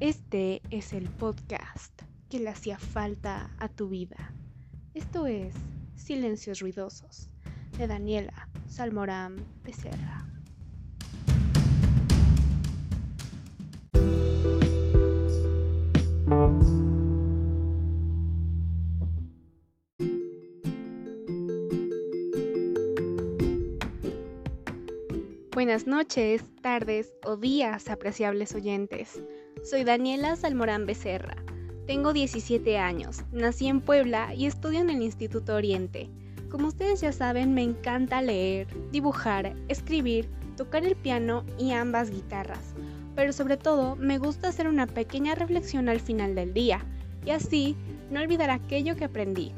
Este es el podcast que le hacía falta a tu vida. Esto es Silencios Ruidosos de Daniela Salmorán Becerra. Buenas noches, tardes o días, apreciables oyentes. Soy Daniela Salmorán Becerra. Tengo 17 años, nací en Puebla y estudio en el Instituto Oriente. Como ustedes ya saben, me encanta leer, dibujar, escribir, tocar el piano y ambas guitarras. Pero sobre todo, me gusta hacer una pequeña reflexión al final del día y así no olvidar aquello que aprendí.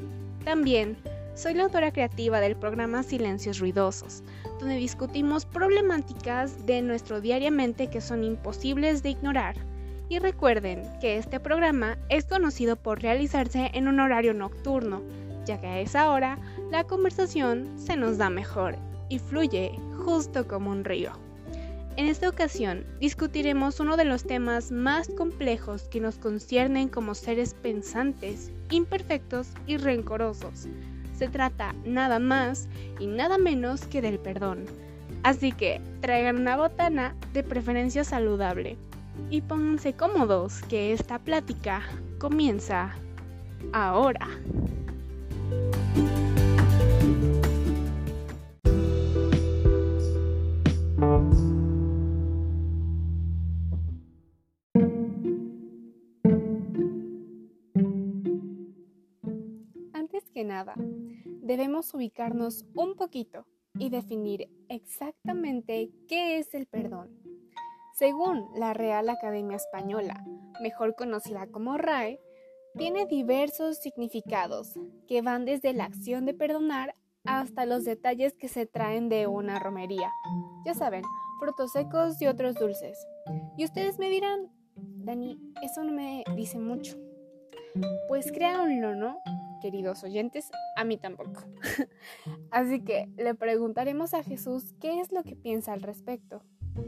También soy la autora creativa del programa Silencios Ruidosos, donde discutimos problemáticas de nuestro diariamente que son imposibles de ignorar. Y recuerden que este programa es conocido por realizarse en un horario nocturno, ya que a esa hora la conversación se nos da mejor y fluye justo como un río. En esta ocasión discutiremos uno de los temas más complejos que nos conciernen como seres pensantes, imperfectos y rencorosos. Se trata nada más y nada menos que del perdón. Así que traigan una botana de preferencia saludable y pónganse cómodos que esta plática comienza ahora. Antes que nada, debemos ubicarnos un poquito y definir exactamente qué es el perdón. Según la Real Academia Española, mejor conocida como RAE, tiene diversos significados que van desde la acción de perdonar hasta los detalles que se traen de una romería. Ya saben, frutos secos y otros dulces. Y ustedes me dirán, Dani, eso no me dice mucho. Pues créanlo, ¿no? Queridos oyentes, a mí tampoco. Así que le preguntaremos a Jesús qué es lo que piensa al respecto.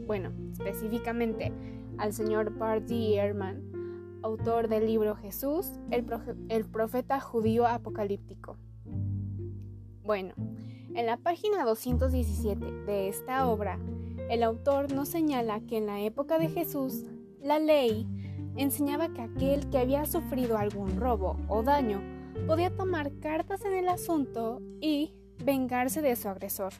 Bueno, específicamente al señor Barty Ehrman, autor del libro Jesús, el, el profeta judío apocalíptico. Bueno, en la página 217 de esta obra, el autor nos señala que en la época de Jesús, la ley enseñaba que aquel que había sufrido algún robo o daño podía tomar cartas en el asunto y vengarse de su agresor.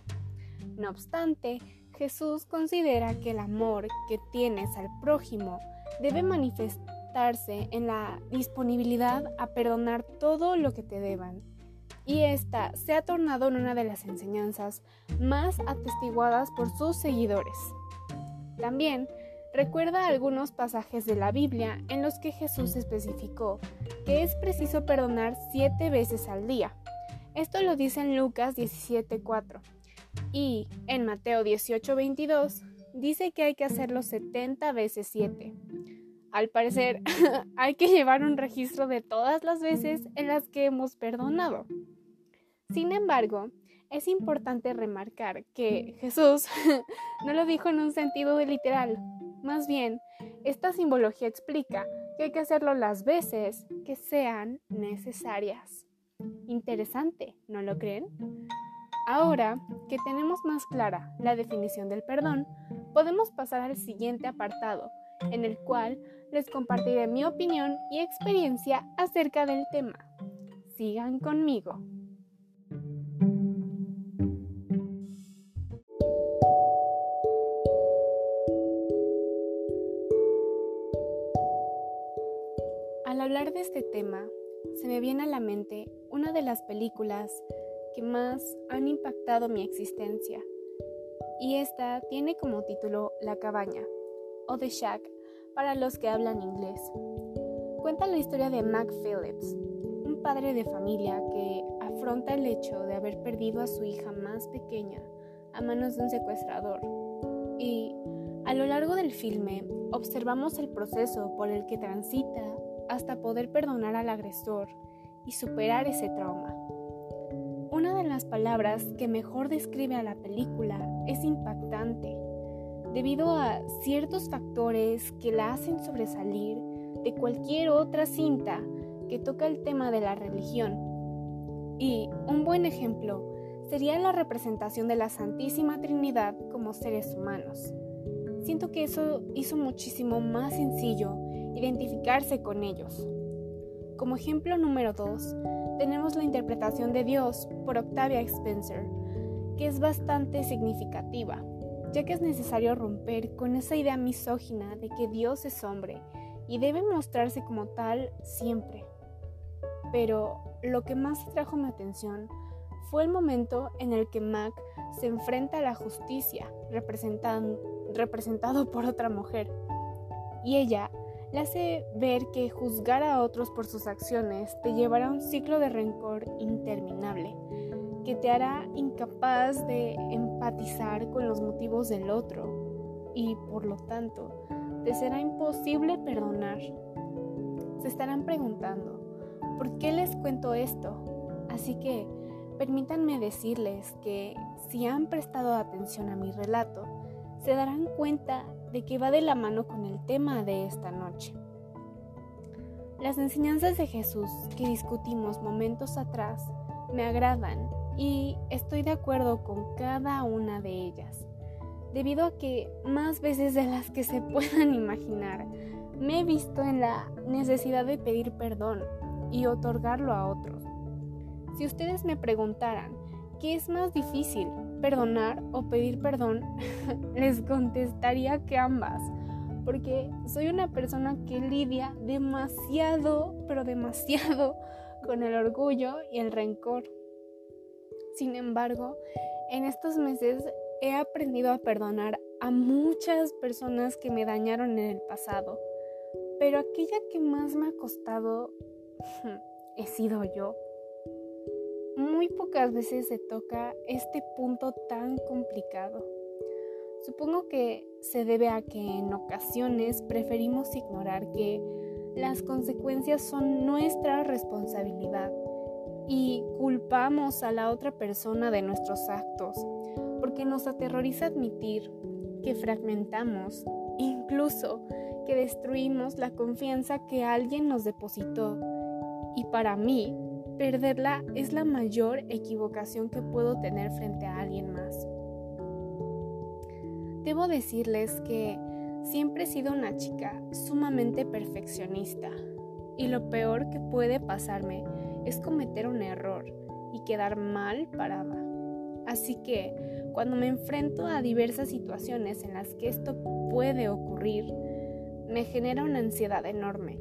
No obstante, Jesús considera que el amor que tienes al prójimo debe manifestarse en la disponibilidad a perdonar todo lo que te deban. Y esta se ha tornado en una de las enseñanzas más atestiguadas por sus seguidores. También recuerda algunos pasajes de la Biblia en los que Jesús especificó que es preciso perdonar siete veces al día. Esto lo dice en Lucas 17:4 y en Mateo 18:22 dice que hay que hacerlo 70 veces 7. Al parecer, hay que llevar un registro de todas las veces en las que hemos perdonado. Sin embargo, es importante remarcar que Jesús no lo dijo en un sentido de literal. Más bien, esta simbología explica que hay que hacerlo las veces que sean necesarias. Interesante, ¿no lo creen? Ahora que tenemos más clara la definición del perdón, podemos pasar al siguiente apartado, en el cual les compartiré mi opinión y experiencia acerca del tema. Sigan conmigo. Al hablar de este tema, se me viene a la mente una de las películas que más han impactado mi existencia. Y esta tiene como título La cabaña o The Shack para los que hablan inglés. Cuenta la historia de Mac Phillips, un padre de familia que afronta el hecho de haber perdido a su hija más pequeña a manos de un secuestrador. Y a lo largo del filme observamos el proceso por el que transita hasta poder perdonar al agresor y superar ese trauma. Una de las palabras que mejor describe a la película es impactante. debido a ciertos factores que la hacen sobresalir de cualquier otra cinta que toca el tema de la religión. Y un buen ejemplo sería la representación de la Santísima Trinidad como seres humanos. Siento que eso hizo muchísimo más sencillo identificarse con ellos. Como ejemplo número 2, tenemos la interpretación de Dios por Octavia Spencer, que es bastante significativa, ya que es necesario romper con esa idea misógina de que Dios es hombre y debe mostrarse como tal siempre. Pero lo que más atrajo mi atención fue el momento en el que Mac se enfrenta a la justicia representado por otra mujer, y ella le hace ver que juzgar a otros por sus acciones te llevará a un ciclo de rencor interminable, que te hará incapaz de empatizar con los motivos del otro y por lo tanto te será imposible perdonar. Se estarán preguntando, ¿por qué les cuento esto? Así que permítanme decirles que si han prestado atención a mi relato, se darán cuenta de que va de la mano con el tema de esta noche. Las enseñanzas de Jesús que discutimos momentos atrás me agradan y estoy de acuerdo con cada una de ellas, debido a que más veces de las que se puedan imaginar me he visto en la necesidad de pedir perdón y otorgarlo a otros. Si ustedes me preguntaran qué es más difícil, perdonar o pedir perdón, les contestaría que ambas, porque soy una persona que lidia demasiado, pero demasiado con el orgullo y el rencor. Sin embargo, en estos meses he aprendido a perdonar a muchas personas que me dañaron en el pasado, pero aquella que más me ha costado he sido yo muy pocas veces se toca este punto tan complicado. Supongo que se debe a que en ocasiones preferimos ignorar que las consecuencias son nuestra responsabilidad y culpamos a la otra persona de nuestros actos porque nos aterroriza admitir que fragmentamos, incluso que destruimos la confianza que alguien nos depositó. Y para mí, Perderla es la mayor equivocación que puedo tener frente a alguien más. Debo decirles que siempre he sido una chica sumamente perfeccionista y lo peor que puede pasarme es cometer un error y quedar mal parada. Así que cuando me enfrento a diversas situaciones en las que esto puede ocurrir, me genera una ansiedad enorme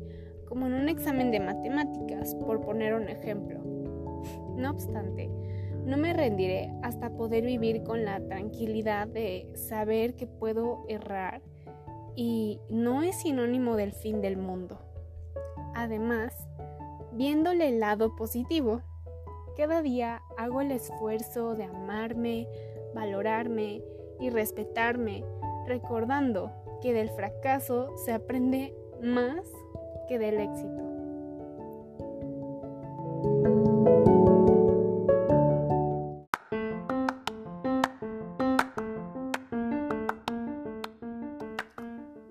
como en un examen de matemáticas, por poner un ejemplo. No obstante, no me rendiré hasta poder vivir con la tranquilidad de saber que puedo errar y no es sinónimo del fin del mundo. Además, viéndole el lado positivo, cada día hago el esfuerzo de amarme, valorarme y respetarme, recordando que del fracaso se aprende más que del éxito.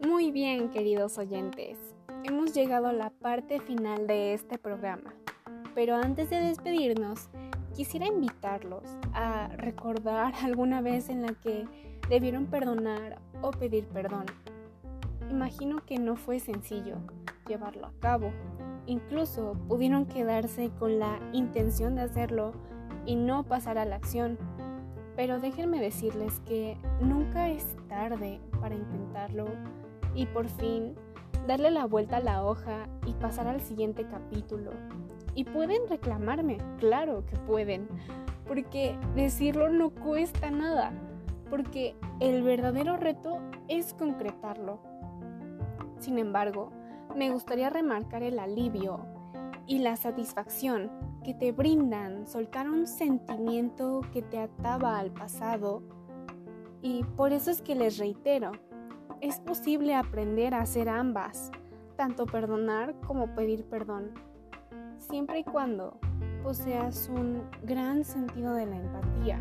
Muy bien, queridos oyentes, hemos llegado a la parte final de este programa, pero antes de despedirnos, quisiera invitarlos a recordar alguna vez en la que debieron perdonar o pedir perdón. Imagino que no fue sencillo, llevarlo a cabo. Incluso pudieron quedarse con la intención de hacerlo y no pasar a la acción. Pero déjenme decirles que nunca es tarde para intentarlo y por fin darle la vuelta a la hoja y pasar al siguiente capítulo. Y pueden reclamarme, claro que pueden, porque decirlo no cuesta nada, porque el verdadero reto es concretarlo. Sin embargo, me gustaría remarcar el alivio y la satisfacción que te brindan soltar un sentimiento que te ataba al pasado. Y por eso es que les reitero, es posible aprender a hacer ambas, tanto perdonar como pedir perdón, siempre y cuando poseas un gran sentido de la empatía,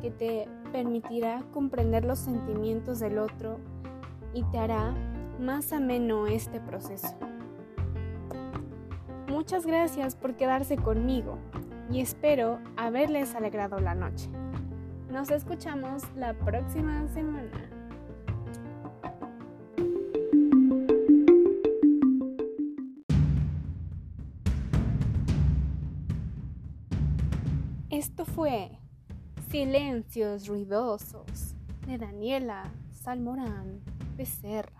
que te permitirá comprender los sentimientos del otro y te hará más ameno este proceso. Muchas gracias por quedarse conmigo y espero haberles alegrado la noche. Nos escuchamos la próxima semana. Esto fue Silencios Ruidosos de Daniela Salmorán Becerra.